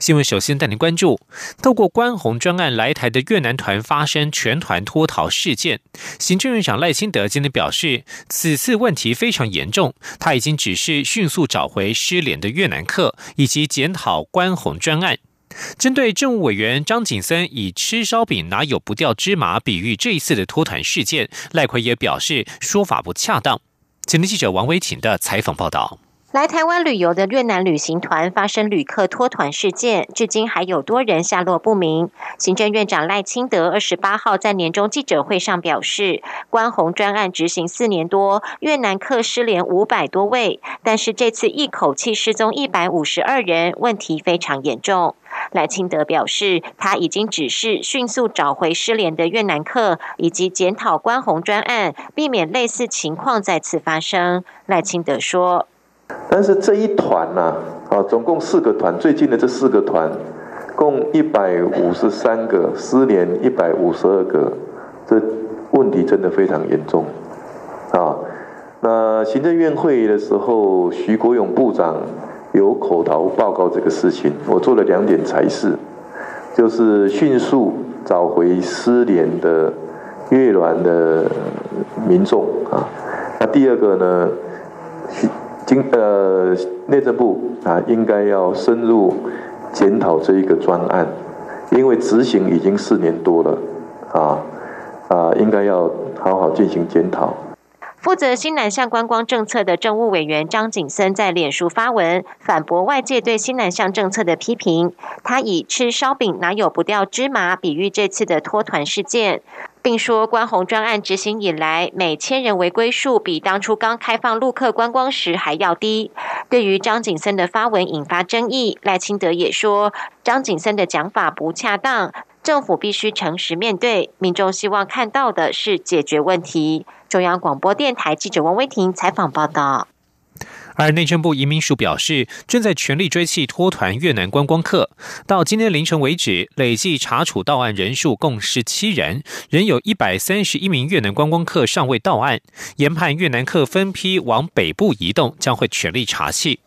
新闻首先带您关注，透过关红专案来台的越南团发生全团脱逃事件。行政院长赖清德今天表示，此次问题非常严重，他已经指示迅速找回失联的越南客，以及检讨关红专案。针对政务委员张景森以吃烧饼哪有不掉芝麻比喻这一次的脱团事件，赖奎也表示说法不恰当。前天记者王维婷的采访报道。来台湾旅游的越南旅行团发生旅客脱团事件，至今还有多人下落不明。行政院长赖清德二十八号在年终记者会上表示，关宏专案执行四年多，越南客失联五百多位，但是这次一口气失踪一百五十二人，问题非常严重。赖清德表示，他已经指示迅速找回失联的越南客，以及检讨关宏专案，避免类似情况再次发生。赖清德说。但是这一团呢，啊，总共四个团，最近的这四个团，共一百五十三个失联，一百五十二个，这问题真的非常严重，啊，那行政院会议的时候，徐国勇部长有口头报告这个事情，我做了两点才是，就是迅速找回失联的越南的民众啊，那第二个呢？经呃，内政部啊，应该要深入检讨这一个专案，因为执行已经四年多了，啊啊，应该要好好进行检讨。负责新南向观光政策的政务委员张景森在脸书发文反驳外界对新南向政策的批评。他以吃烧饼哪有不掉芝麻比喻这次的脱团事件，并说关红专案执行以来，每千人违规数比当初刚开放陆客观光时还要低。对于张景森的发文引发争议，赖清德也说张景森的讲法不恰当。政府必须诚实面对，民众希望看到的是解决问题。中央广播电台记者王威婷采访报道。而内政部移民署表示，正在全力追缉脱团越南观光客。到今天凌晨为止，累计查处到案人数共十七人，仍有一百三十一名越南观光客尚未到案。研判越南客分批往北部移动，将会全力查缉。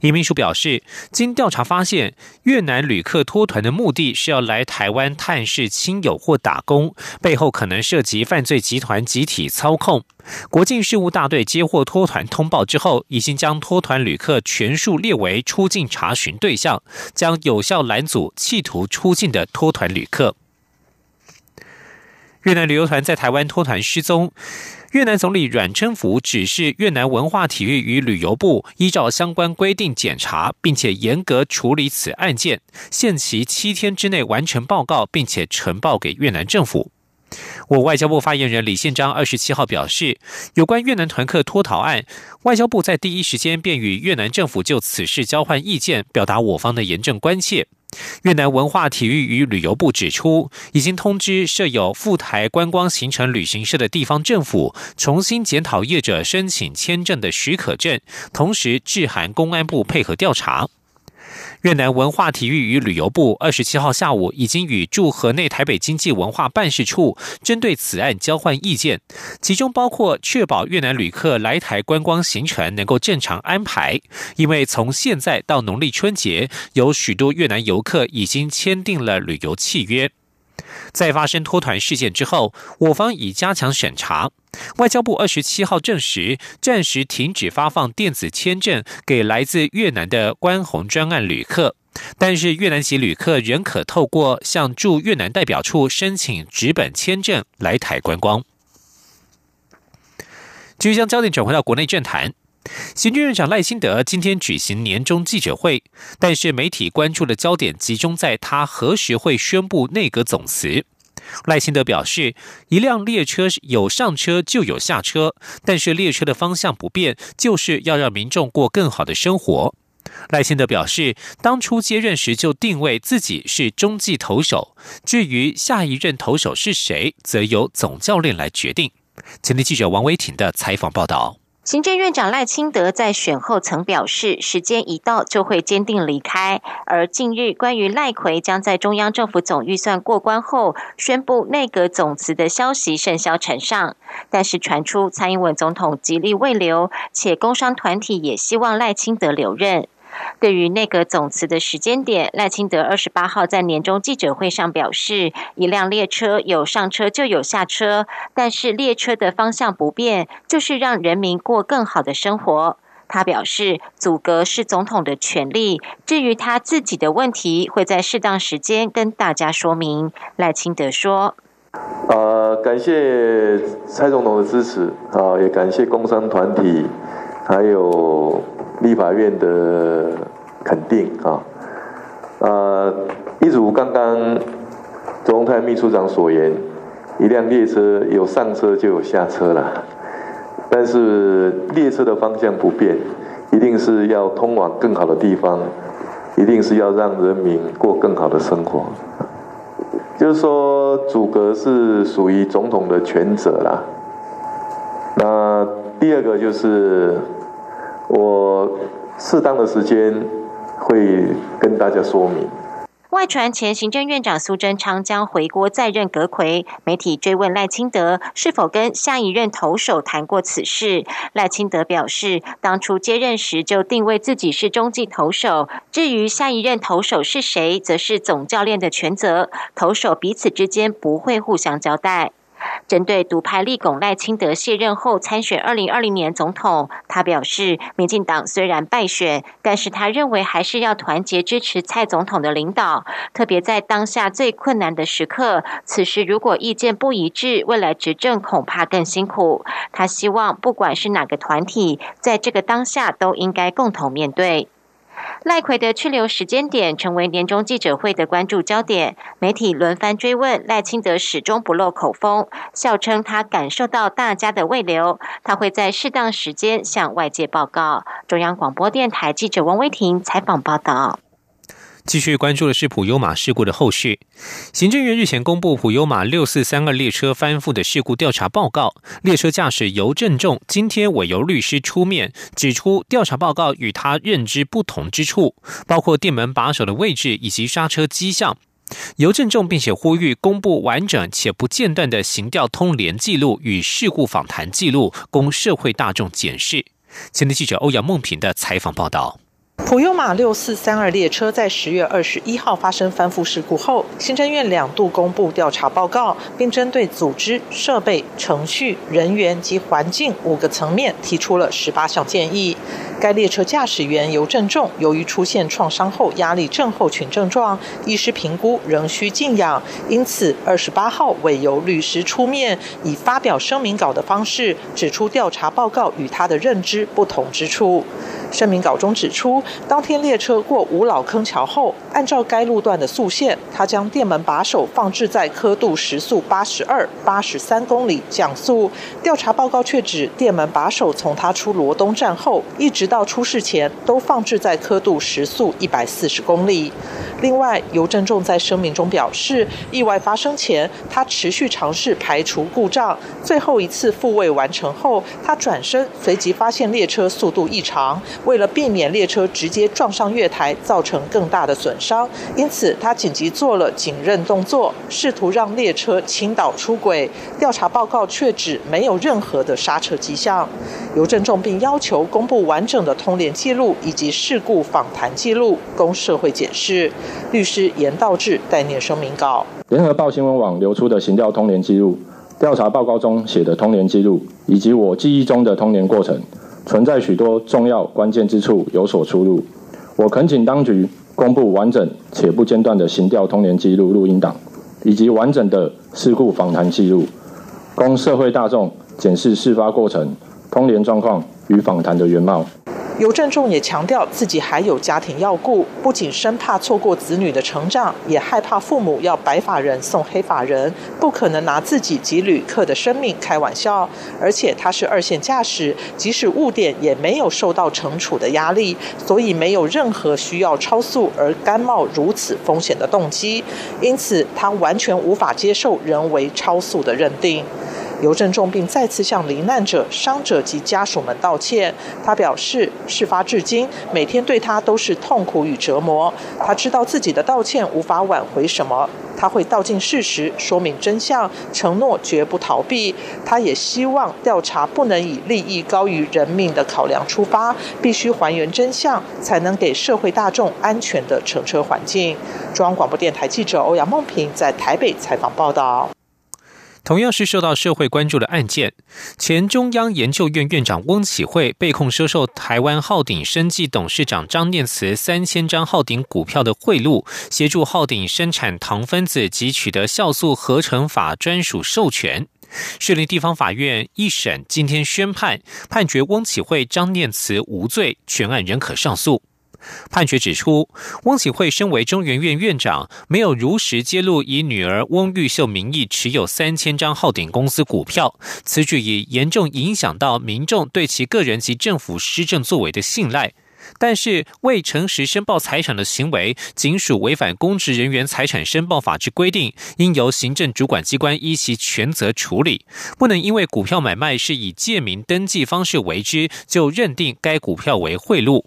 移民署表示，经调查发现，越南旅客脱团的目的是要来台湾探视亲友或打工，背后可能涉及犯罪集团集体操控。国境事务大队接获脱团通报之后，已经将脱团旅客全数列为出境查询对象，将有效拦阻企图出境的脱团旅客。越南旅游团在台湾脱团失踪。越南总理阮春福指示越南文化体育与旅游部依照相关规定检查，并且严格处理此案件，限期七天之内完成报告，并且呈报给越南政府。我外交部发言人李宪章二十七号表示，有关越南团客脱逃案，外交部在第一时间便与越南政府就此事交换意见，表达我方的严正关切。越南文化体育与旅游部指出，已经通知设有赴台观光行程旅行社的地方政府，重新检讨业者申请签证的许可证，同时致函公安部配合调查。越南文化体育与旅游部二十七号下午已经与驻河内台北经济文化办事处针对此案交换意见，其中包括确保越南旅客来台观光行程能够正常安排，因为从现在到农历春节，有许多越南游客已经签订了旅游契约。在发生脱团事件之后，我方已加强审查。外交部二十七号证实，暂时停止发放电子签证给来自越南的关红专案旅客，但是越南籍旅客仍可透过向驻越南代表处申请直本签证来台观光。继续将焦点转回到国内政坛。行政院长赖清德今天举行年终记者会，但是媒体关注的焦点集中在他何时会宣布内阁总辞。赖清德表示，一辆列车有上车就有下车，但是列车的方向不变，就是要让民众过更好的生活。赖清德表示，当初接任时就定位自己是中继投手，至于下一任投手是谁，则由总教练来决定。前天记者王维挺的采访报道。行政院长赖清德在选后曾表示，时间一到就会坚定离开。而近日关于赖奎将在中央政府总预算过关后宣布内阁总辞的消息甚嚣尘上，但是传出蔡英文总统极力未留，且工商团体也希望赖清德留任。对于内阁总辞的时间点，赖清德二十八号在年终记者会上表示，一辆列车有上车就有下车，但是列车的方向不变，就是让人民过更好的生活。他表示，阻隔是总统的权利，至于他自己的问题，会在适当时间跟大家说明。赖清德说：“呃，感谢蔡总统的支持，啊，也感谢工商团体，还有。”立法院的肯定啊，呃，一如刚刚中泰秘书长所言，一辆列车有上车就有下车了，但是列车的方向不变，一定是要通往更好的地方，一定是要让人民过更好的生活。就是说，阻隔是属于总统的权责啦。那第二个就是。我适当的时间会跟大家说明。外传前行政院长苏贞昌将回国再任阁魁，媒体追问赖清德是否跟下一任投手谈过此事。赖清德表示，当初接任时就定位自己是中继投手，至于下一任投手是谁，则是总教练的全责，投手彼此之间不会互相交代。针对独派立拱赖清德卸任后参选二零二零年总统，他表示，民进党虽然败选，但是他认为还是要团结支持蔡总统的领导，特别在当下最困难的时刻，此时如果意见不一致，未来执政恐怕更辛苦。他希望不管是哪个团体，在这个当下都应该共同面对。赖奎的去留时间点成为年终记者会的关注焦点，媒体轮番追问赖清德，始终不露口风，笑称他感受到大家的未留，他会在适当时间向外界报告。中央广播电台记者王威婷采访报道。继续关注的是普悠马事故的后续。行政院日前公布普悠马六四三二列车翻覆的事故调查报告，列车驾驶尤正仲今天委由律师出面指出，调查报告与他认知不同之处，包括电门把手的位置以及刹车迹象。尤正仲并且呼吁公布完整且不间断的行调通联记录与事故访谈记录，供社会大众检视。前天记者欧阳梦平的采访报道。普悠马六四三二列车在十月二十一号发生翻覆事故后，行政院两度公布调查报告，并针对组织、设备、程序、人员及环境五个层面提出了十八项建议。该列车驾驶员尤振仲由于出现创伤后压力症候群症状，医师评估仍需静养，因此二十八号委由律师出面，以发表声明稿的方式指出调查报告与他的认知不同之处。声明稿中指出，当天列车过五老坑桥后，按照该路段的速线，他将电门把手放置在刻度时速八十二、八十三公里降速。调查报告却指，电门把手从他出罗东站后，一直到出事前，都放置在刻度时速一百四十公里。另外，尤正仲在声明中表示，意外发生前，他持续尝试排除故障，最后一次复位完成后，他转身随即发现列车速度异常。为了避免列车直接撞上月台，造成更大的损伤，因此他紧急做了紧韧动作，试图让列车倾倒出轨。调查报告却指没有任何的刹车迹象。尤正仲并要求公布完整的通联记录以及事故访谈记录，供社会检视。律师严道志代念声明稿。联合报新闻网流出的行调通联记录，调查报告中写的通联记录，以及我记忆中的通联过程。存在许多重要关键之处有所出入，我恳请当局公布完整且不间断的行调通联记录录音档，以及完整的事故访谈记录，供社会大众检视事发过程、通联状况与访谈的原貌。尤正仲也强调，自己还有家庭要顾，不仅生怕错过子女的成长，也害怕父母要白发人送黑发人，不可能拿自己及旅客的生命开玩笑。而且他是二线驾驶，即使误点也没有受到惩处的压力，所以没有任何需要超速而甘冒如此风险的动机。因此，他完全无法接受人为超速的认定。邮政重病再次向罹难者、伤者及家属们道歉。他表示，事发至今，每天对他都是痛苦与折磨。他知道自己的道歉无法挽回什么。他会道尽事实，说明真相，承诺绝不逃避。他也希望调查不能以利益高于人命的考量出发，必须还原真相，才能给社会大众安全的乘车环境。中央广播电台记者欧阳梦平在台北采访报道。同样是受到社会关注的案件，前中央研究院院长翁启惠被控收受台湾浩鼎生技董事长张念慈三千张浩鼎股票的贿赂，协助浩鼎生产糖分子及取得酵素合成法专属授权。士林地方法院一审今天宣判，判决翁启惠、张念慈无罪，全案仍可上诉。判决指出，翁启惠身为中原院院长，没有如实揭露以女儿翁玉秀名义持有三千张浩鼎公司股票，此举已严重影响到民众对其个人及政府施政作为的信赖。但是，未诚实申报财产的行为，仅属违反公职人员财产申报法之规定，应由行政主管机关依其权责处理，不能因为股票买卖是以借名登记方式为之，就认定该股票为贿赂。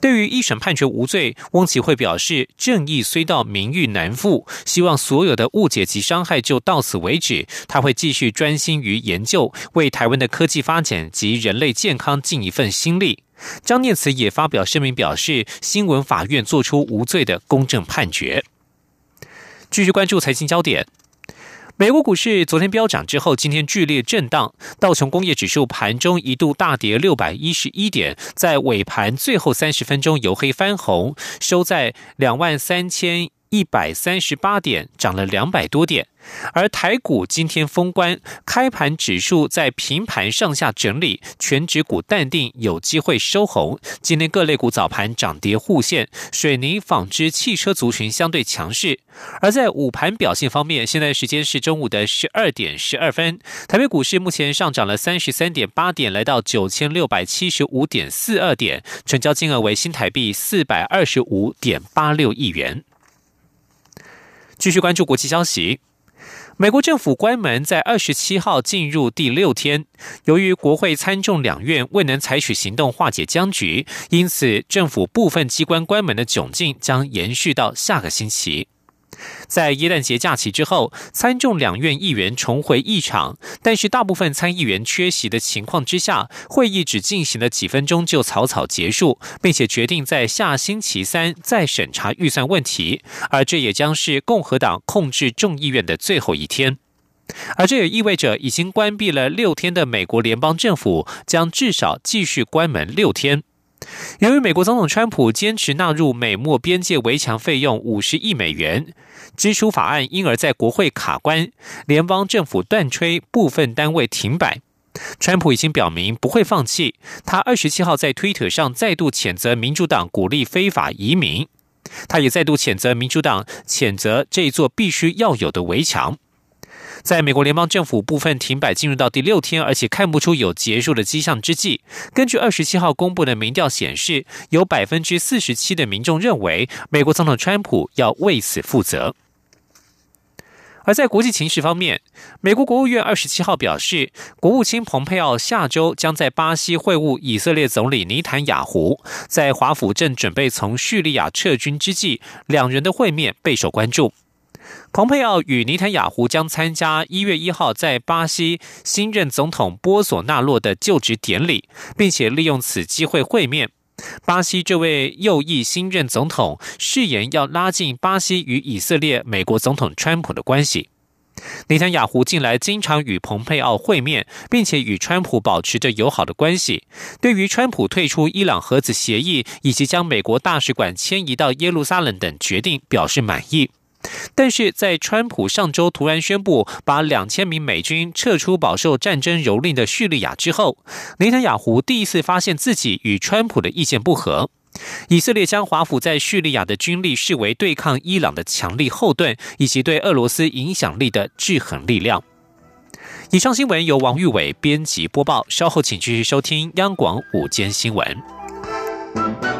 对于一审判决无罪，翁启惠表示，正义虽到，名誉难复，希望所有的误解及伤害就到此为止。他会继续专心于研究，为台湾的科技发展及人类健康尽一份心力。张念慈也发表声明表示，新闻法院作出无罪的公正判决。继续关注财经焦点。美国股市昨天飙涨之后，今天剧烈震荡，道琼工业指数盘中一度大跌六百一十一点，在尾盘最后三十分钟由黑翻红，收在两万三千。一百三十八点，涨了两百多点。而台股今天封关，开盘指数在平盘上下整理，全指股淡定，有机会收红。今天各类股早盘涨跌互现，水泥、纺织、汽车族群相对强势。而在午盘表现方面，现在时间是中午的十二点十二分，台北股市目前上涨了三十三点八点，来到九千六百七十五点四二点，成交金额为新台币四百二十五点八六亿元。继续关注国际消息，美国政府关门在二十七号进入第六天，由于国会参众两院未能采取行动化解僵局，因此政府部分机关关门的窘境将延续到下个星期。在耶诞节假期之后，参众两院议员重回议场，但是大部分参议员缺席的情况之下，会议只进行了几分钟就草草结束，并且决定在下星期三再审查预算问题，而这也将是共和党控制众议院的最后一天，而这也意味着已经关闭了六天的美国联邦政府将至少继续关门六天。由于美国总统川普坚持纳入美墨边界围墙费用五十亿美元支出法案，因而在国会卡关，联邦政府断吹部分单位停摆。川普已经表明不会放弃，他二十七号在推特上再度谴责民主党鼓励非法移民，他也再度谴责民主党谴责这座必须要有的围墙。在美国联邦政府部分停摆进入到第六天，而且看不出有结束的迹象之际，根据二十七号公布的民调显示，有百分之四十七的民众认为美国总统川普要为此负责。而在国际情势方面，美国国务院二十七号表示，国务卿蓬佩奥下周将在巴西会晤以色列总理尼坦雅胡，在华府正准备从叙利亚撤军之际，两人的会面备受关注。蓬佩奥与尼坦雅胡将参加一月一号在巴西新任总统波索纳洛的就职典礼，并且利用此机会会面。巴西这位右翼新任总统誓言要拉近巴西与以色列、美国总统川普的关系。尼坦雅胡近来经常与蓬佩奥会面，并且与川普保持着友好的关系。对于川普退出伊朗核子协议以及将美国大使馆迁移到耶路撒冷等决定，表示满意。但是在川普上周突然宣布把两千名美军撤出饱受战争蹂躏的叙利亚之后，内塔雅胡第一次发现自己与川普的意见不合。以色列将华府在叙利亚的军力视为对抗伊朗的强力后盾，以及对俄罗斯影响力的制衡力量。以上新闻由王玉伟编辑播报，稍后请继续收听央广午间新闻。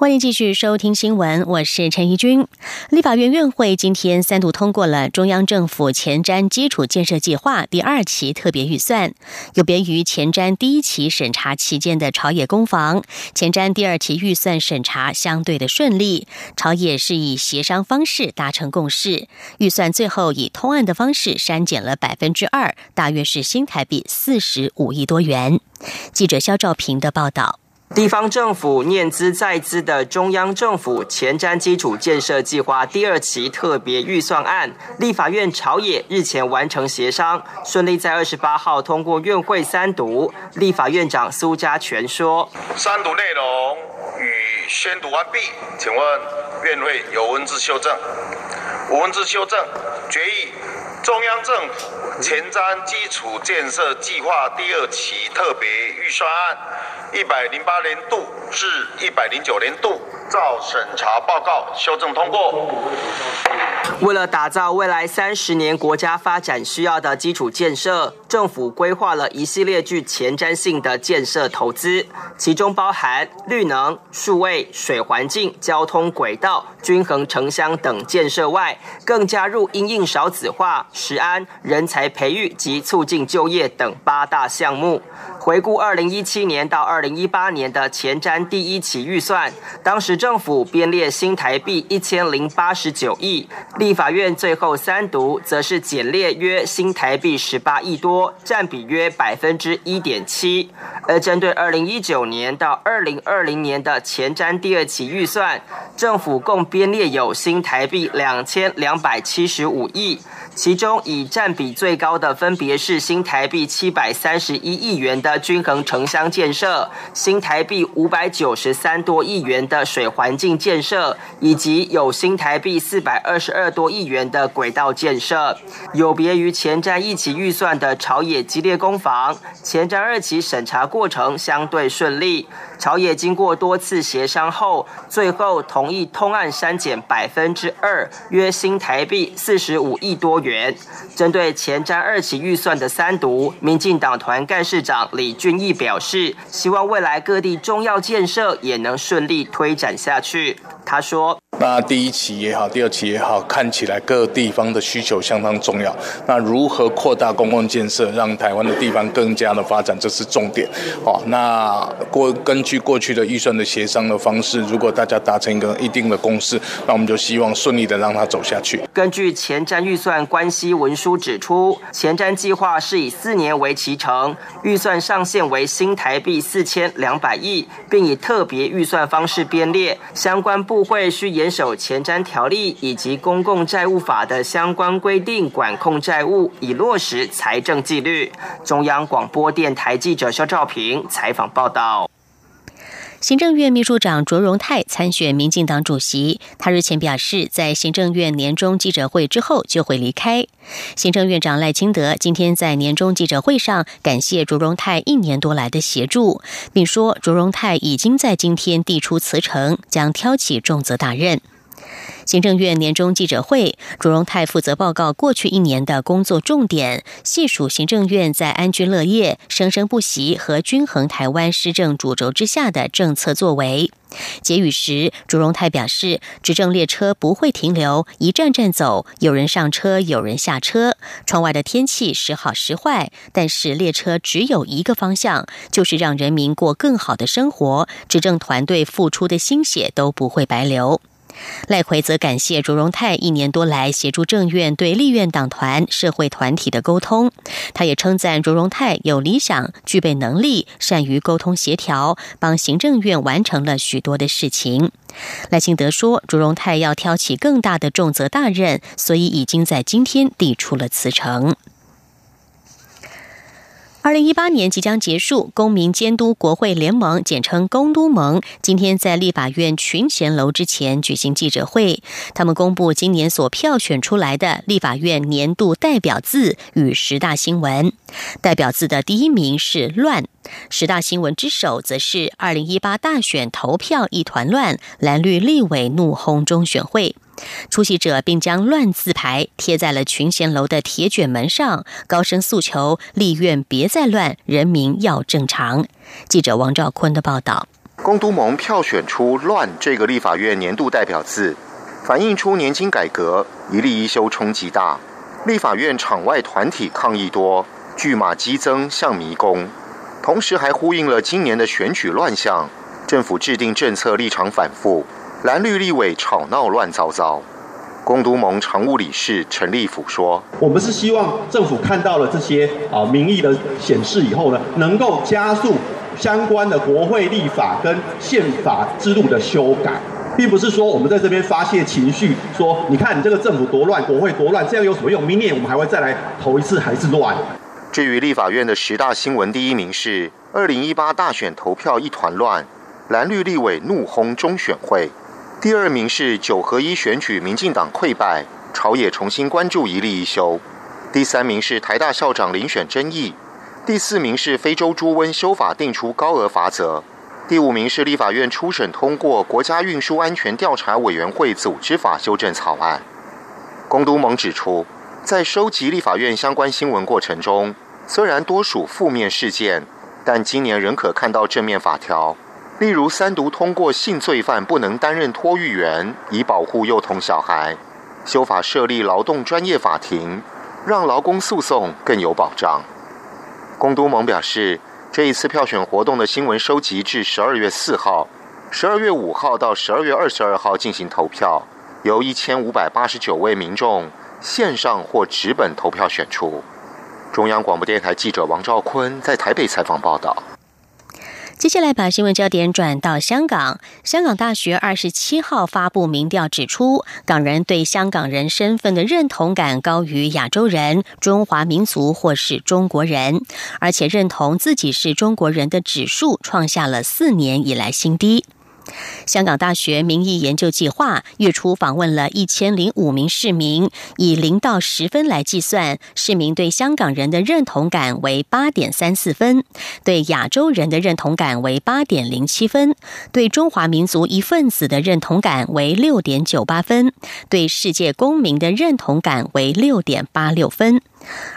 欢迎继续收听新闻，我是陈怡君。立法院院会今天三度通过了中央政府前瞻基础建设计划第二期特别预算。有别于前瞻第一期审查期间的朝野攻防，前瞻第二期预算审查相对的顺利。朝野是以协商方式达成共识，预算最后以通案的方式删减了百分之二，大约是新台币四十五亿多元。记者肖兆平的报道。地方政府念资在资的中央政府前瞻基础建设计划第二期特别预算案，立法院朝野日前完成协商，顺利在二十八号通过院会三读。立法院长苏家全说：“三读内容与宣读完毕，请问院会有文字修正？无文字修正，中央政府前瞻基础建设计划第二期特别预算案。”一百零八年度至一百零九年度，照审查报告修正通过。为了打造未来三十年国家发展需要的基础建设，政府规划了一系列具前瞻性的建设投资，其中包含绿能、数位、水环境、交通轨道、均衡城乡等建设外，更加入因应少子化、食安、人才培育及促进就业等八大项目。回顾二零一七年到二零一八年的前瞻第一期预算，当时政府编列新台币一千零八十九亿，立法院最后三读则是减列约新台币十八亿多，占比约百分之一点七。而针对二零一九年到二零二零年的前瞻第二期预算，政府共编列有新台币两千两百七十五亿。其中以占比最高的分别是新台币七百三十一亿元的均衡城乡建设，新台币五百九十三多亿元的水环境建设，以及有新台币四百二十二多亿元的轨道建设。有别于前瞻一期预算的朝野激烈攻防，前瞻二期审查过程相对顺利。朝野经过多次协商后，最后同意通案删减百分之二，约新台币四十五亿多元。针对前瞻二期预算的三读，民进党团干事长李俊毅表示，希望未来各地重要建设也能顺利推展下去。他说。那第一期也好，第二期也好，看起来各地方的需求相当重要。那如何扩大公共建设，让台湾的地方更加的发展，这是重点。好，那过根据过去的预算的协商的方式，如果大家达成一个一定的共识，那我们就希望顺利的让它走下去。根据前瞻预算关系文书指出，前瞻计划是以四年为期程，预算上限为新台币四千两百亿，并以特别预算方式编列，相关部会需延。守前瞻条例以及公共债务法的相关规定，管控债务，以落实财政纪律。中央广播电台记者肖兆平采访报道。行政院秘书长卓荣泰参选民进党主席，他日前表示，在行政院年终记者会之后就会离开。行政院长赖清德今天在年终记者会上感谢卓荣泰一年多来的协助，并说卓荣泰已经在今天递出辞呈，将挑起重责大任。行政院年终记者会，卓荣泰负责报告过去一年的工作重点，细数行政院在安居乐业、生生不息和均衡台湾施政主轴之下的政策作为。结语时，卓荣泰表示，执政列车不会停留，一站站走，有人上车，有人下车。窗外的天气时好时坏，但是列车只有一个方向，就是让人民过更好的生活。执政团队付出的心血都不会白流。赖奎则感谢卓荣泰一年多来协助政院对立院党团、社会团体的沟通。他也称赞卓荣泰有理想、具备能力、善于沟通协调，帮行政院完成了许多的事情。赖清德说，卓荣泰要挑起更大的重责大任，所以已经在今天递出了辞呈。二零一八年即将结束，公民监督国会联盟（简称公都盟）今天在立法院群贤楼之前举行记者会，他们公布今年所票选出来的立法院年度代表字与十大新闻。代表字的第一名是“乱”。十大新闻之首则是二零一八大选投票一团乱，蓝绿立委怒轰中选会。出席者并将乱字牌贴在了群贤楼的铁卷门上，高声诉求立院别再乱，人民要正常。记者王兆坤的报道。公都盟票选出“乱”这个立法院年度代表字，反映出年金改革一例一修冲击大，立法院场外团体抗议多，巨马激增像迷宫，同时还呼应了今年的选举乱象，政府制定政策立场反复。蓝绿立委吵闹乱糟糟，公都盟常务理事陈立甫说：“我们是希望政府看到了这些啊民意的显示以后呢，能够加速相关的国会立法跟宪法制度的修改，并不是说我们在这边发泄情绪，说你看你这个政府多乱，国会多乱，这样有什么用？明年我们还会再来投一次，还是乱。”至于立法院的十大新闻，第一名是二零一八大选投票一团乱，蓝绿立委怒轰中选会。第二名是九合一选举，民进党溃败，朝野重新关注一例一休。第三名是台大校长遴选争议。第四名是非洲猪瘟修法定出高额罚则。第五名是立法院初审通过国家运输安全调查委员会组织法修正草案。龚都盟指出，在收集立法院相关新闻过程中，虽然多属负面事件，但今年仍可看到正面法条。例如，三读通过性罪犯不能担任托育员，以保护幼童小孩；修法设立劳动专业法庭，让劳工诉讼更有保障。龚都盟表示，这一次票选活动的新闻收集至十二月四号，十二月五号到十二月二十二号进行投票，由一千五百八十九位民众线上或纸本投票选出。中央广播电台记者王兆坤在台北采访报道。接下来把新闻焦点转到香港。香港大学二十七号发布民调指出，港人对香港人身份的认同感高于亚洲人、中华民族或是中国人，而且认同自己是中国人的指数创下了四年以来新低。香港大学民意研究计划月初访问了一千零五名市民，以零到十分来计算，市民对香港人的认同感为八点三四分，对亚洲人的认同感为八点零七分，对中华民族一份子的认同感为六点九八分，对世界公民的认同感为六点八六分。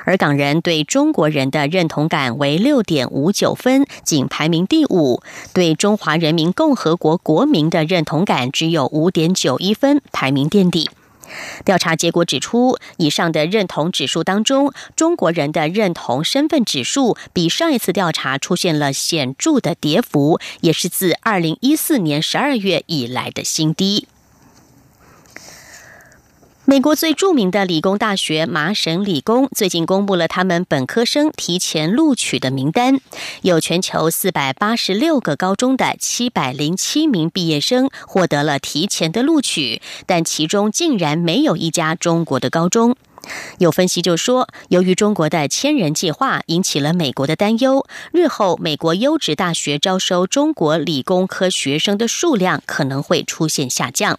而港人对中国人的认同感为六点五九分，仅排名第五；对中华人民共和国国民的认同感只有五点九一分，排名垫底。调查结果指出，以上的认同指数当中，中国人的认同身份指数比上一次调查出现了显著的跌幅，也是自二零一四年十二月以来的新低。美国最著名的理工大学麻省理工最近公布了他们本科生提前录取的名单，有全球四百八十六个高中的七百零七名毕业生获得了提前的录取，但其中竟然没有一家中国的高中。有分析就说，由于中国的千人计划引起了美国的担忧，日后美国优质大学招收中国理工科学生的数量可能会出现下降。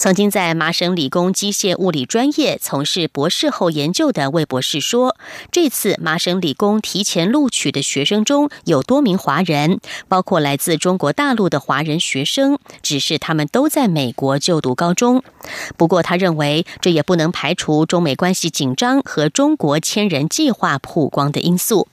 曾经在麻省理工机械物理专业从事博士后研究的魏博士说：“这次麻省理工提前录取的学生中有多名华人，包括来自中国大陆的华人学生，只是他们都在美国就读高中。不过，他认为这也不能排除中美关系紧张和中国千人计划曝光的因素。”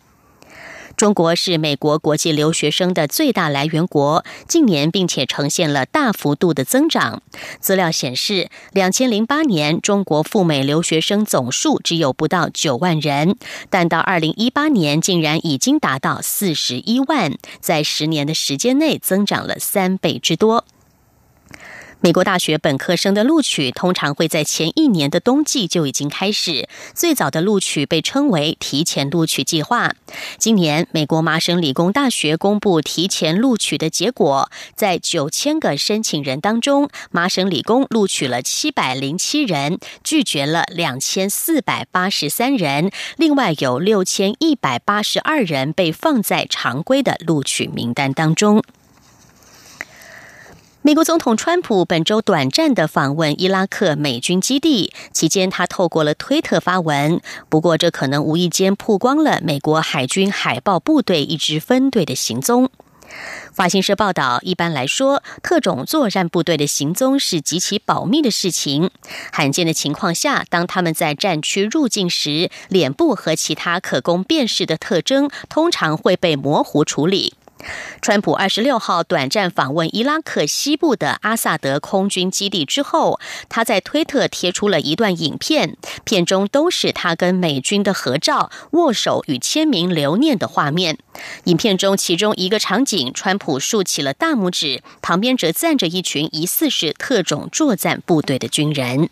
中国是美国国际留学生的最大来源国，近年并且呈现了大幅度的增长。资料显示，两千零八年中国赴美留学生总数只有不到九万人，但到二零一八年竟然已经达到四十一万，在十年的时间内增长了三倍之多。美国大学本科生的录取通常会在前一年的冬季就已经开始。最早的录取被称为提前录取计划。今年，美国麻省理工大学公布提前录取的结果，在九千个申请人当中，麻省理工录取了七百零七人，拒绝了两千四百八十三人，另外有六千一百八十二人被放在常规的录取名单当中。美国总统川普本周短暂的访问伊拉克美军基地期间，他透过了推特发文。不过，这可能无意间曝光了美国海军海豹部队一支分队的行踪。法新社报道，一般来说，特种作战部队的行踪是极其保密的事情。罕见的情况下，当他们在战区入境时，脸部和其他可供辨识的特征通常会被模糊处理。川普二十六号短暂访问伊拉克西部的阿萨德空军基地之后，他在推特贴出了一段影片，片中都是他跟美军的合照、握手与签名留念的画面。影片中其中一个场景，川普竖起了大拇指，旁边则站着一群疑似是特种作战部队的军人。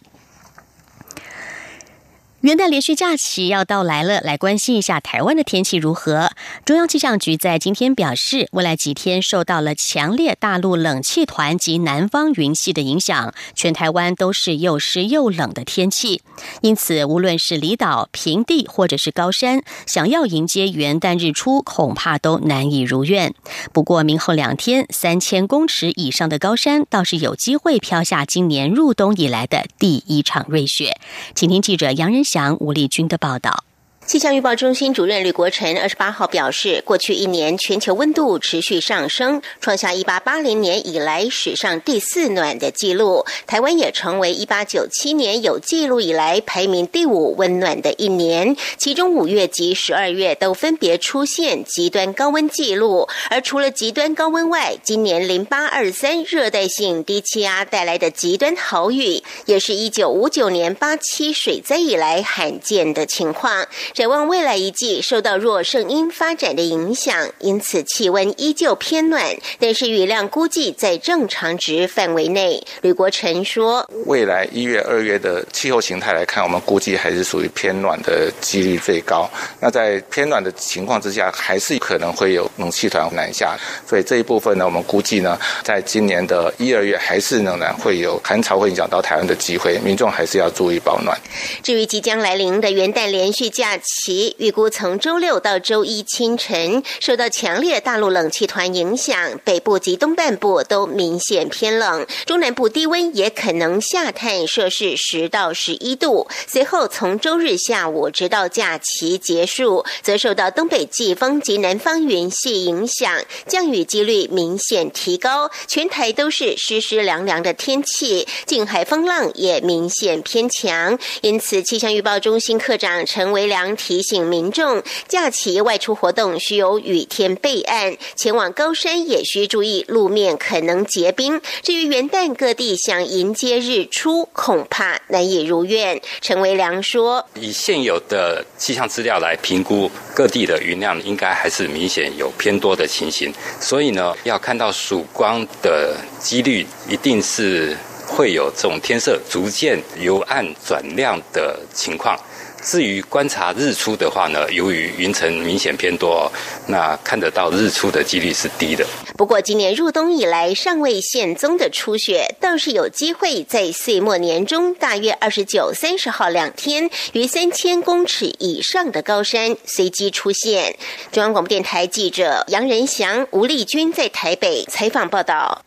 元旦连续假期要到来了，来关心一下台湾的天气如何。中央气象局在今天表示，未来几天受到了强烈大陆冷气团及南方云系的影响，全台湾都是又湿又冷的天气。因此，无论是离岛、平地或者是高山，想要迎接元旦日出，恐怕都难以如愿。不过，明后两天，三千公尺以上的高山倒是有机会飘下今年入冬以来的第一场瑞雪。请听记者杨仁。杨吴立军的报道。气象预报中心主任吕国成二十八号表示，过去一年全球温度持续上升，创下一八八零年以来史上第四暖的纪录。台湾也成为一八九七年有记录以来排名第五温暖的一年。其中五月及十二月都分别出现极端高温记录。而除了极端高温外，今年零八二三热带性低气压带来的极端豪雨，也是一九五九年八七水灾以来罕见的情况。展望未来一季，受到弱圣音发展的影响，因此气温依旧偏暖，但是雨量估计在正常值范围内。吕国成说：“未来一月、二月的气候形态来看，我们估计还是属于偏暖的几率最高。那在偏暖的情况之下，还是可能会有冷气团南下，所以这一部分呢，我们估计呢，在今年的一二月还是仍然会有寒潮会影响到台湾的机会，民众还是要注意保暖。至于即将来临的元旦连续假。”其预估从周六到周一清晨，受到强烈大陆冷气团影响，北部及东半部都明显偏冷，中南部低温也可能下探摄氏十到十一度。随后从周日下午直到假期结束，则受到东北季风及南方云系影响，降雨几率明显提高，全台都是湿湿凉凉的天气，近海风浪也明显偏强。因此，气象预报中心科长陈维良。提醒民众，假期外出活动需有雨天备案，前往高山也需注意路面可能结冰。至于元旦各地想迎接日出，恐怕难以如愿。陈维良说：“以现有的气象资料来评估，各地的云量应该还是明显有偏多的情形，所以呢，要看到曙光的几率，一定是会有这种天色逐渐由暗转亮的情况。”至于观察日出的话呢，由于云层明显偏多，那看得到日出的几率是低的。不过，今年入冬以来尚未现踪的初雪，倒是有机会在岁末年中，大约二十九、三十号两天，于三千公尺以上的高山随机出现。中央广播电台记者杨仁祥、吴丽君在台北采访报道。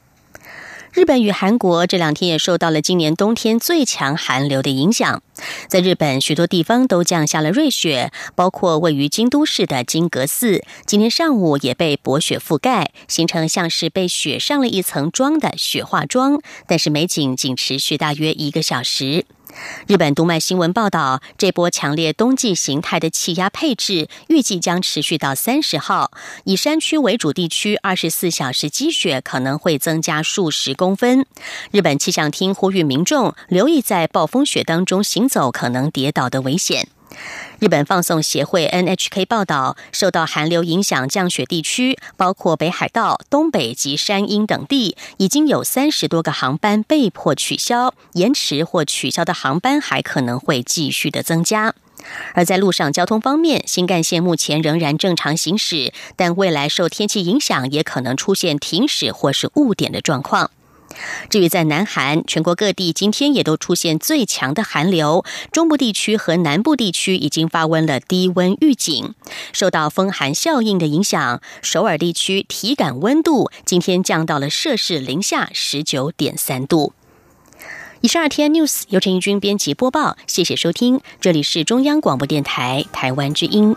日本与韩国这两天也受到了今年冬天最强寒流的影响，在日本许多地方都降下了瑞雪，包括位于京都市的金阁寺，今天上午也被薄雪覆盖，形成像是被雪上了一层妆的雪化妆，但是美景仅持续大约一个小时。日本读卖新闻报道，这波强烈冬季形态的气压配置预计将持续到三十号。以山区为主地区，二十四小时积雪可能会增加数十公分。日本气象厅呼吁民众留意在暴风雪当中行走可能跌倒的危险。日本放送协会 NHK 报道，受到寒流影响，降雪地区包括北海道、东北及山阴等地，已经有三十多个航班被迫取消、延迟或取消的航班还可能会继续的增加。而在路上交通方面，新干线目前仍然正常行驶，但未来受天气影响，也可能出现停驶或是误点的状况。至于在南韩，全国各地今天也都出现最强的寒流，中部地区和南部地区已经发温了低温预警。受到风寒效应的影响，首尔地区体感温度今天降到了摄氏零下十九点三度。以上二天 news 由陈义军编辑播报，谢谢收听，这里是中央广播电台台湾之音。